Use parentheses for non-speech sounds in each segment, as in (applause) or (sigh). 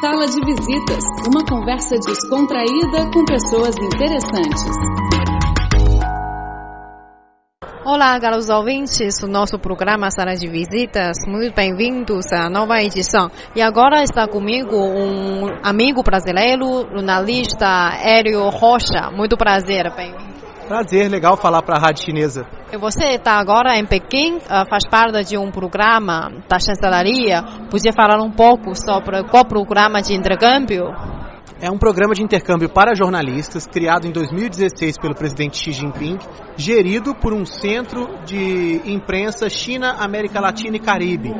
Sala de Visitas, uma conversa descontraída com pessoas interessantes. Olá, caros ouvintes do nosso programa Sala de Visitas, muito bem-vindos à nova edição. E agora está comigo um amigo brasileiro, jornalista Hélio Rocha. Muito prazer, bem-vindo. Prazer, legal falar para a rádio chinesa. Você está agora em Pequim, ah, faz parte de um programa da chancelaria. Podia falar um pouco sobre qual programa de intercâmbio? É um programa de intercâmbio para jornalistas, criado em 2016 pelo presidente Xi Jinping, gerido por um centro de imprensa China, América Latina e Caribe.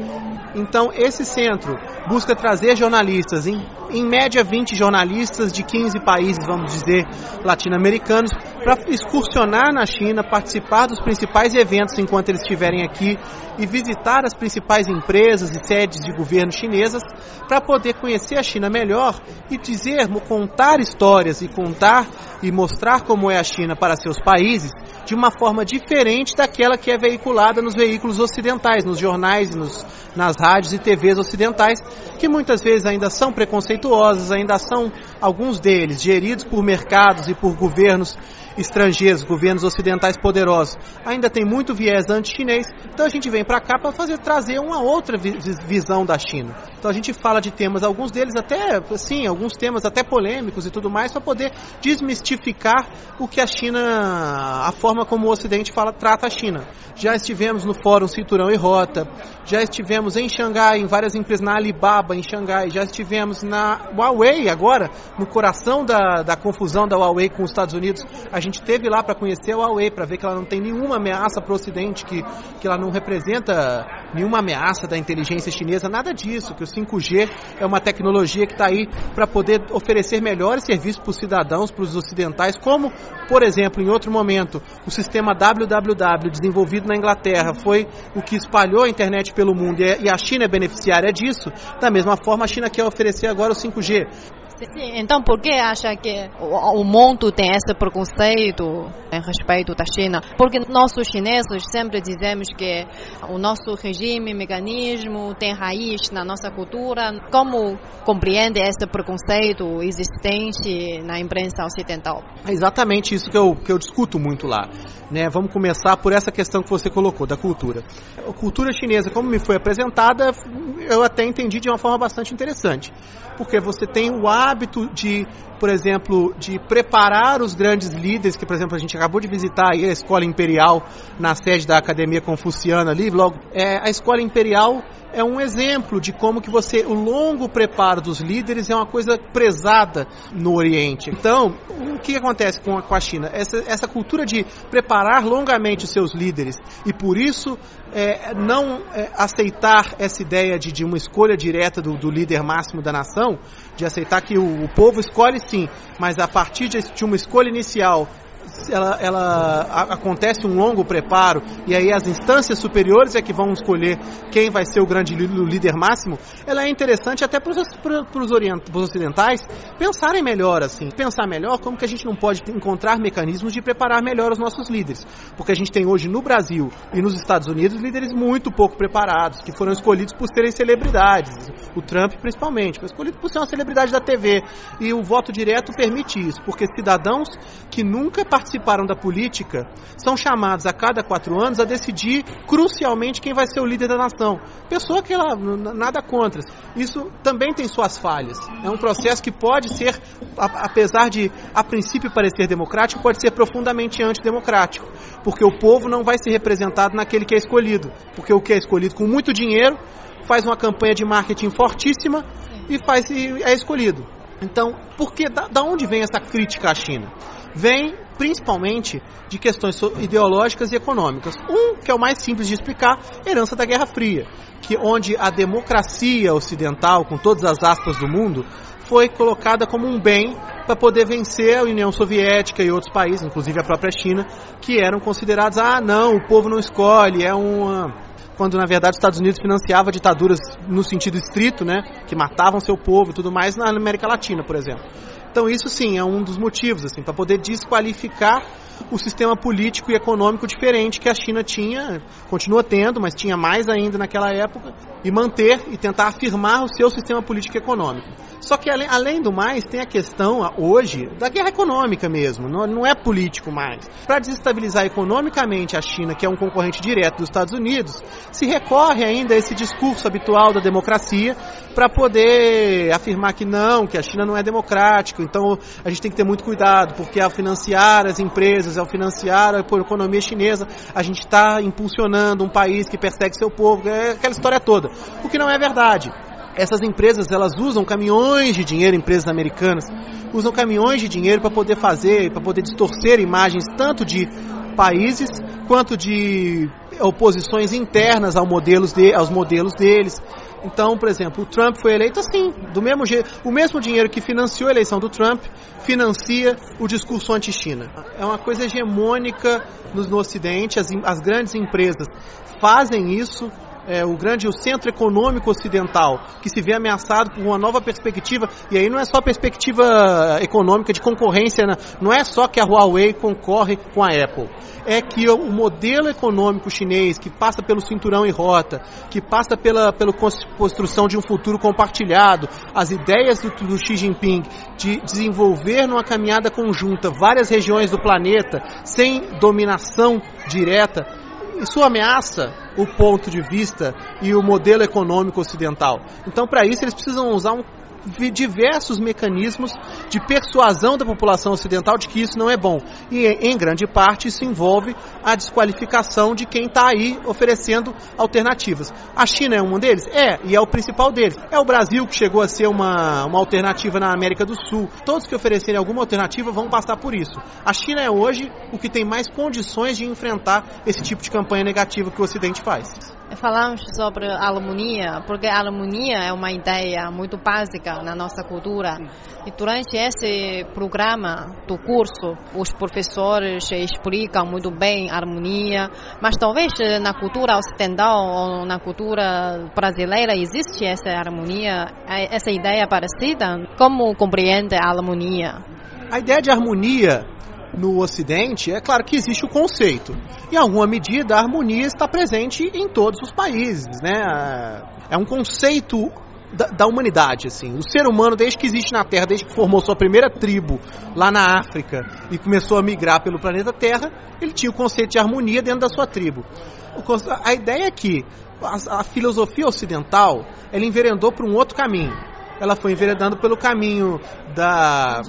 Então, esse centro busca trazer jornalistas, em, em média 20 jornalistas de 15 países, vamos dizer, latino-americanos, para excursionar na China, participar dos principais eventos enquanto eles estiverem aqui e visitar as principais empresas e sedes de governo chinesas, para poder conhecer a China melhor e dizer, contar histórias e contar e mostrar como é a China para seus países de uma forma diferente daquela que é veiculada nos veículos ocidentais, nos jornais nos, nas rádios e TVs ocidentais, que muitas vezes ainda são preconceituosos, ainda são alguns deles geridos por mercados e por governos estrangeiros, governos ocidentais poderosos, ainda tem muito viés anti-chinês. Então a gente vem para cá para fazer trazer uma outra visão da China. Então a gente fala de temas, alguns deles até, sim, alguns temas até polêmicos e tudo mais, para poder desmistificar o que a China, a forma como o Ocidente fala, trata a China. Já estivemos no Fórum Cinturão e Rota, já estivemos em Xangai, em várias empresas, na Alibaba, em Xangai, já estivemos na Huawei agora, no coração da, da confusão da Huawei com os Estados Unidos. A gente teve lá para conhecer a Huawei, para ver que ela não tem nenhuma ameaça para o Ocidente, que, que ela não representa nenhuma ameaça da inteligência chinesa, nada disso, que o 5G é uma tecnologia que está aí para poder oferecer melhores serviços para os cidadãos, para os ocidentais, como, por exemplo, em outro momento, o sistema www desenvolvido na Inglaterra foi o que espalhou a internet pelo mundo e a China é beneficiária disso, da mesma forma a China quer oferecer agora o 5G. Então por que acha que o, o mundo tem esse preconceito em respeito da China? Porque nós chineses sempre dizemos que o nosso regime, mecanismo tem raiz na nossa cultura. Como compreende esse preconceito existente na imprensa ocidental? É exatamente isso que eu, que eu discuto muito lá. Né? Vamos começar por essa questão que você colocou, da cultura. A cultura chinesa, como me foi apresentada, eu até entendi de uma forma bastante interessante. Porque você tem o hábito de, por exemplo, de preparar os grandes líderes, que, por exemplo, a gente acabou de visitar a Escola Imperial na sede da Academia Confuciana ali, logo, é, a Escola Imperial é um exemplo de como que você o longo preparo dos líderes é uma coisa prezada no Oriente. Então, o que acontece com a, com a China? Essa, essa cultura de preparar longamente os seus líderes e por isso é, não é, aceitar essa ideia de, de uma escolha direta do, do, líder máximo da nação, de aceitar que o, o povo escolhe sim, mas a partir de, uma escolha inicial ela, ela a, acontece um longo preparo e aí as instâncias superiores é que vão escolher quem vai ser o grande líder máximo, ela é interessante até para os ocidentais pensarem melhor assim, pensar melhor como que a gente não pode encontrar mecanismos de preparar melhor os nossos líderes, porque a gente tem hoje no Brasil e nos Estados Unidos líderes muito pouco preparados, que foram escolhidos por serem celebridades, o Trump principalmente, foi escolhido por ser uma celebridade da TV e o voto direto permite isso, porque cidadãos que nunca participaram da política são chamados a cada quatro anos a decidir crucialmente quem vai ser o líder da nação. Pessoa que ela nada contra. Isso também tem suas falhas. É um processo que pode ser, apesar de a princípio parecer democrático, pode ser profundamente antidemocrático, porque o povo não vai ser representado naquele que é escolhido, porque o que é escolhido com muito dinheiro faz uma campanha de marketing fortíssima e faz e é escolhido. Então, por que da, da onde vem essa crítica à China? Vem principalmente de questões ideológicas e econômicas. Um, que é o mais simples de explicar, herança da Guerra Fria, que onde a democracia ocidental, com todas as aspas do mundo, foi colocada como um bem para poder vencer a União Soviética e outros países, inclusive a própria China, que eram considerados, ah, não, o povo não escolhe, é uma quando na verdade os Estados Unidos financiava ditaduras no sentido estrito, né, que matavam seu povo e tudo mais na América Latina, por exemplo. Então isso sim é um dos motivos assim para poder desqualificar o sistema político e econômico diferente que a China tinha, continua tendo, mas tinha mais ainda naquela época, e manter e tentar afirmar o seu sistema político e econômico. Só que além, além do mais, tem a questão hoje da guerra econômica mesmo, não, não é político mais. Para desestabilizar economicamente a China, que é um concorrente direto dos Estados Unidos, se recorre ainda a esse discurso habitual da democracia para poder afirmar que não, que a China não é democrática, então a gente tem que ter muito cuidado, porque ao financiar as empresas, ao financiar a economia chinesa, a gente está impulsionando um país que persegue seu povo, é aquela história toda. O que não é verdade essas empresas elas usam caminhões de dinheiro, empresas americanas, usam caminhões de dinheiro para poder fazer, para poder distorcer imagens tanto de países quanto de oposições internas aos modelos, de, aos modelos deles. Então, por exemplo, o Trump foi eleito assim, do mesmo jeito, o mesmo dinheiro que financiou a eleição do Trump financia o discurso anti-China. É uma coisa hegemônica no, no Ocidente, as, as grandes empresas fazem isso é, o grande o centro econômico ocidental, que se vê ameaçado por uma nova perspectiva, e aí não é só perspectiva econômica de concorrência, né? não é só que a Huawei concorre com a Apple, é que o modelo econômico chinês, que passa pelo cinturão e rota, que passa pela, pela construção de um futuro compartilhado, as ideias do, do Xi Jinping de desenvolver numa caminhada conjunta várias regiões do planeta sem dominação direta, isso ameaça o ponto de vista e o modelo econômico ocidental. Então, para isso, eles precisam usar um diversos mecanismos de persuasão da população ocidental de que isso não é bom. E, em grande parte, isso envolve a desqualificação de quem está aí oferecendo alternativas. A China é um deles? É, e é o principal deles. É o Brasil que chegou a ser uma, uma alternativa na América do Sul. Todos que oferecerem alguma alternativa vão passar por isso. A China é hoje o que tem mais condições de enfrentar esse tipo de campanha negativa que o Ocidente faz. Falamos sobre a harmonia, porque a harmonia é uma ideia muito básica na nossa cultura. E durante esse programa do curso, os professores explicam muito bem a harmonia, mas talvez na cultura ocidental ou na cultura brasileira existe essa harmonia, essa ideia parecida. Como compreende a harmonia? A ideia de harmonia no Ocidente, é claro que existe o conceito. Em alguma medida, a harmonia está presente em todos os países, né? É um conceito da, da, humanidade, assim. O ser humano, desde que existe na Terra, desde que formou sua primeira tribo lá na África e começou a migrar pelo planeta Terra, ele tinha o conceito de harmonia dentro da sua tribo. A ideia é que a, a filosofia ocidental, ela enveredou para um outro caminho. Ela foi enveredando pelo caminho da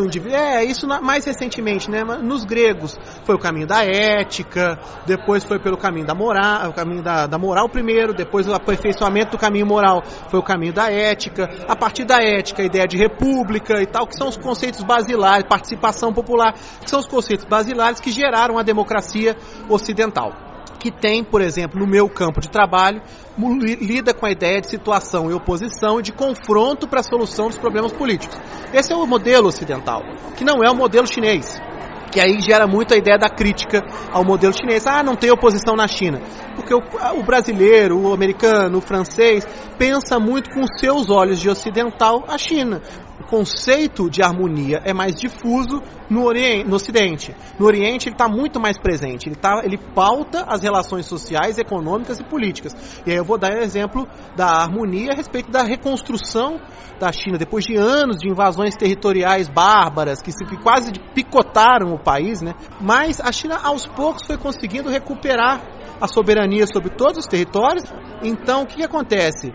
indivíduo. É, isso mais recentemente, né? Nos gregos foi o caminho da ética, depois foi pelo caminho da moral, o caminho da, da moral primeiro, depois o aperfeiçoamento do caminho moral foi o caminho da ética, a partir da ética, a ideia de república e tal, que são os conceitos basilares, participação popular, que são os conceitos basilares que geraram a democracia ocidental que tem, por exemplo, no meu campo de trabalho, lida com a ideia de situação e oposição e de confronto para a solução dos problemas políticos. Esse é o modelo ocidental, que não é o modelo chinês que aí gera muito a ideia da crítica ao modelo chinês. Ah, não tem oposição na China. Porque o, o, brasileiro, o americano, o francês, pensa muito com seus olhos de ocidental a China o conceito de harmonia é mais difuso no, Oriente, no Ocidente. No Oriente ele está muito mais presente, ele, tá, ele pauta as relações sociais, econômicas e políticas. E aí eu vou dar um exemplo da harmonia a respeito da reconstrução da China, depois de anos de invasões territoriais bárbaras, que, que quase picotaram o país, né? mas a China aos poucos foi conseguindo recuperar a soberania sobre todos os territórios. Então o que, que acontece?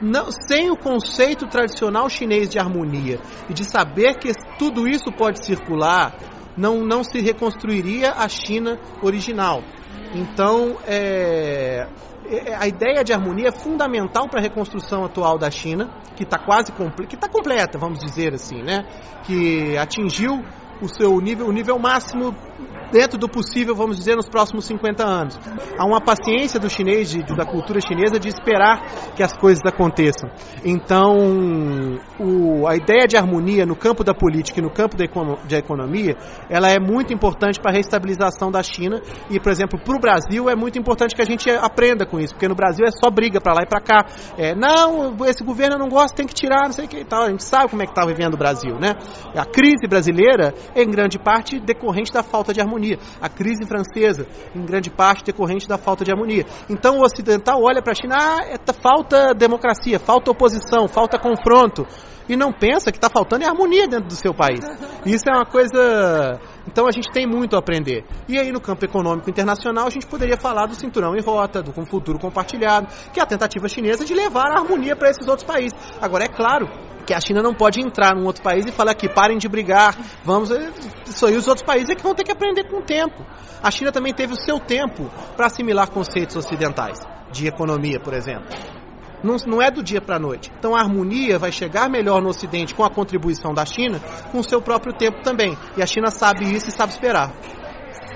não, sem o conceito tradicional chinês de harmonia e de saber que tudo isso pode circular, não, não se reconstruiria a China original. Então, é, é a ideia de harmonia é fundamental para a reconstrução atual da China, que está quase que está completa, vamos dizer assim, né? Que atingiu o seu nível, o nível máximo dentro do possível, vamos dizer, nos próximos 50 anos. Há uma paciência do chinês, de, da cultura chinesa, de esperar que as coisas aconteçam. Então, o, a ideia de harmonia no campo da política e no campo da, da economia, ela é muito importante para a restabilização da China e, por exemplo, para o Brasil é muito importante que a gente aprenda com isso, porque no Brasil é só briga para lá e para cá. É, não, esse governo não gosta, tem que tirar, não sei o que e tal. A gente sabe como é que está vivendo o Brasil, né? A crise brasileira, em grande parte, decorrente da falta de harmonia. A crise francesa, em grande parte, decorrente da falta de harmonia. Então o ocidental olha para a China, ah, é, falta democracia, falta oposição, falta confronto. E não pensa que está faltando é harmonia dentro do seu país. Isso é uma coisa. Então a gente tem muito a aprender. E aí no campo econômico internacional a gente poderia falar do cinturão em rota, do futuro compartilhado, que é a tentativa chinesa de levar a harmonia para esses outros países. Agora é claro que a China não pode entrar num outro país e falar que parem de brigar, vamos. Isso aí os outros países é que vão ter que aprender com o tempo. A China também teve o seu tempo para assimilar conceitos ocidentais, de economia, por exemplo. Não, não é do dia para a noite. Então a harmonia vai chegar melhor no Ocidente com a contribuição da China, com o seu próprio tempo também. E a China sabe isso e sabe esperar.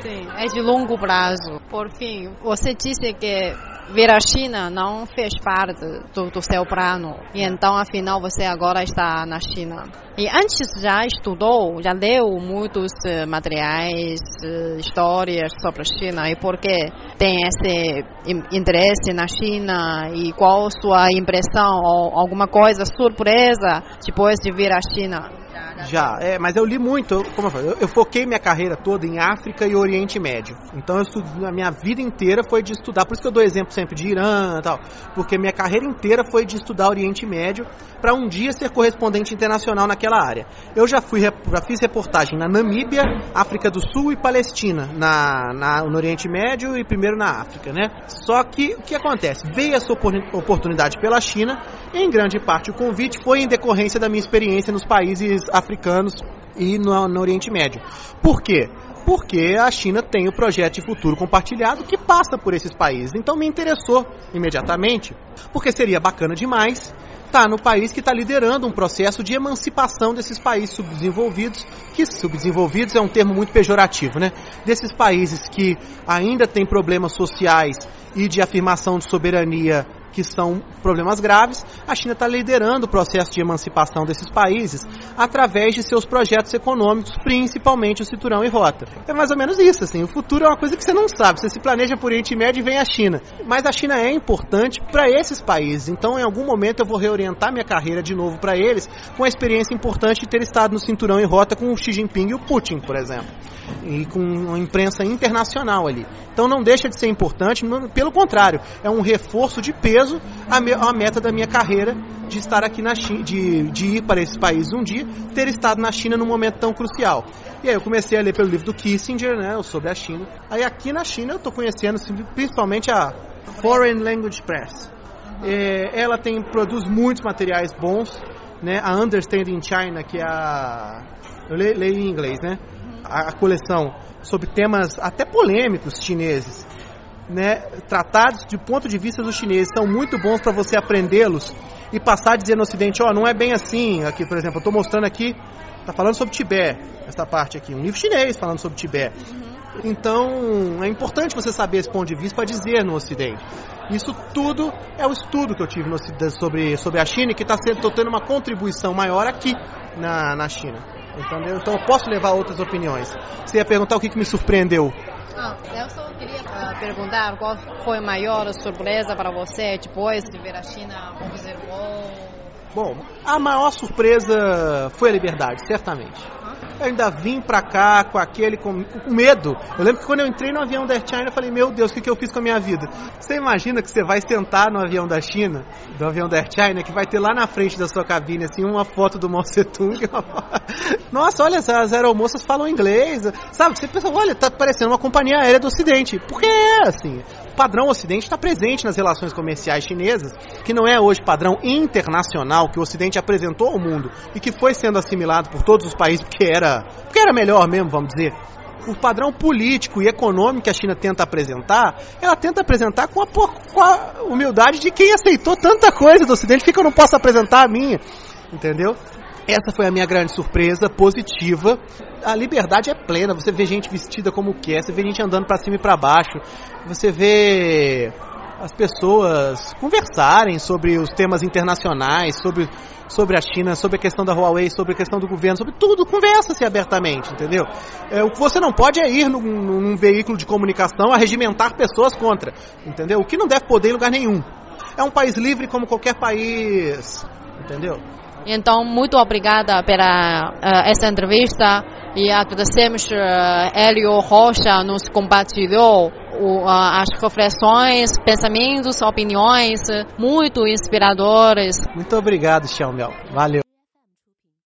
Sim, é de longo prazo. Por fim, você disse que vir à China não fez parte do, do seu plano. E então, afinal, você agora está na China. E antes já estudou, já leu muitos uh, materiais, uh, histórias sobre a China e por que tem esse interesse na China e qual a sua impressão ou alguma coisa surpresa depois de vir à China? Já, é, mas eu li muito, como eu, falei, eu, eu, foquei minha carreira toda em África e Oriente Médio. Então eu estudo, a minha vida inteira foi de estudar, por isso que eu dou exemplo sempre de Irã e tal, porque minha carreira inteira foi de estudar Oriente Médio para um dia ser correspondente internacional naquela área. Eu já fui, já fiz reportagem na Namíbia, África do Sul e Palestina, na, na, no Oriente Médio e primeiro na África, né? Só que o que acontece? Veio essa oportunidade pela China, em grande parte o convite foi em decorrência da minha experiência nos países africanos africanos e no, no Oriente Médio. Por quê? Porque a China tem o projeto de futuro compartilhado que passa por esses países. Então me interessou imediatamente, porque seria bacana demais estar no país que está liderando um processo de emancipação desses países subdesenvolvidos, que subdesenvolvidos é um termo muito pejorativo, né? Desses países que ainda têm problemas sociais e de afirmação de soberania que são problemas graves, a China está liderando o processo de emancipação desses países através de seus projetos econômicos, principalmente o cinturão e rota. É mais ou menos isso, assim, o futuro é uma coisa que você não sabe, você se planeja por Oriente Médio e vem a China. Mas a China é importante para esses países, então em algum momento eu vou reorientar minha carreira de novo para eles, com a experiência importante de ter estado no cinturão e rota com o Xi Jinping e o Putin, por exemplo, e com uma imprensa internacional ali. Então não deixa de ser importante, pelo contrário, é um reforço de peso preso a, meta da minha carreira de estar aqui na China, de, de ir para esse país um dia, ter estado na China num momento tão crucial. E aí eu comecei a ler pelo livro do Kissinger, né, sobre a China. Aí aqui na China eu estou conhecendo principalmente a Foreign Language Press. É, ela tem produz muitos materiais bons, né? A Understanding China, que é a eu leio, leio em inglês, né? A, a coleção sobre temas até polêmicos chineses né, tratados de ponto de vista dos chineses são muito bons para você aprendê-los e passar a dizer no Ocidente, ó, oh, não é bem assim. Aqui, por exemplo, eu estou mostrando aqui, está falando sobre Tibete, essa parte aqui, um livro chinês falando sobre Tibete. Então, é importante você saber esse ponto de vista para dizer no Ocidente. Isso tudo é o estudo que eu tive no, sobre, sobre a China e que está tendo uma contribuição maior aqui na, na China. Entendeu? Então eu posso levar outras opiniões. Você ia perguntar o que, que me surpreendeu ah, eu só queria uh, perguntar qual foi a maior surpresa para você depois de ver a China observou? Bom, a maior surpresa foi a liberdade, certamente. Eu ainda vim pra cá com aquele com, com, medo. Eu lembro que quando eu entrei no avião da Air China, eu falei, meu Deus, o que, que eu fiz com a minha vida? Você imagina que você vai sentar no avião da China, do avião da Air China, que vai ter lá na frente da sua cabine, assim, uma foto do Mao Tse Tung. (laughs) Nossa, olha, as aeromoças falam inglês. Sabe, você pensa, olha, tá parecendo uma companhia aérea do Ocidente. Porque é assim. Padrão Ocidente está presente nas relações comerciais chinesas, que não é hoje padrão internacional que o Ocidente apresentou ao mundo e que foi sendo assimilado por todos os países porque era porque era melhor mesmo, vamos dizer. O padrão político e econômico que a China tenta apresentar, ela tenta apresentar com a, com a humildade de quem aceitou tanta coisa do Ocidente, que eu não posso apresentar a minha, entendeu? Essa foi a minha grande surpresa positiva a liberdade é plena. Você vê gente vestida como quer, você vê gente andando para cima e para baixo, você vê as pessoas conversarem sobre os temas internacionais, sobre, sobre a China, sobre a questão da Huawei, sobre a questão do governo, sobre tudo, conversa-se abertamente, entendeu? É, o que você não pode é ir num, num veículo de comunicação a regimentar pessoas contra, entendeu? O que não deve poder em lugar nenhum. É um país livre como qualquer país, entendeu? Então, muito obrigada pela uh, essa entrevista e agradecemos uh, Hélio Rocha nos compartilhou as reflexões, pensamentos, opiniões muito inspiradoras. Muito obrigado, Xiaomel. Valeu.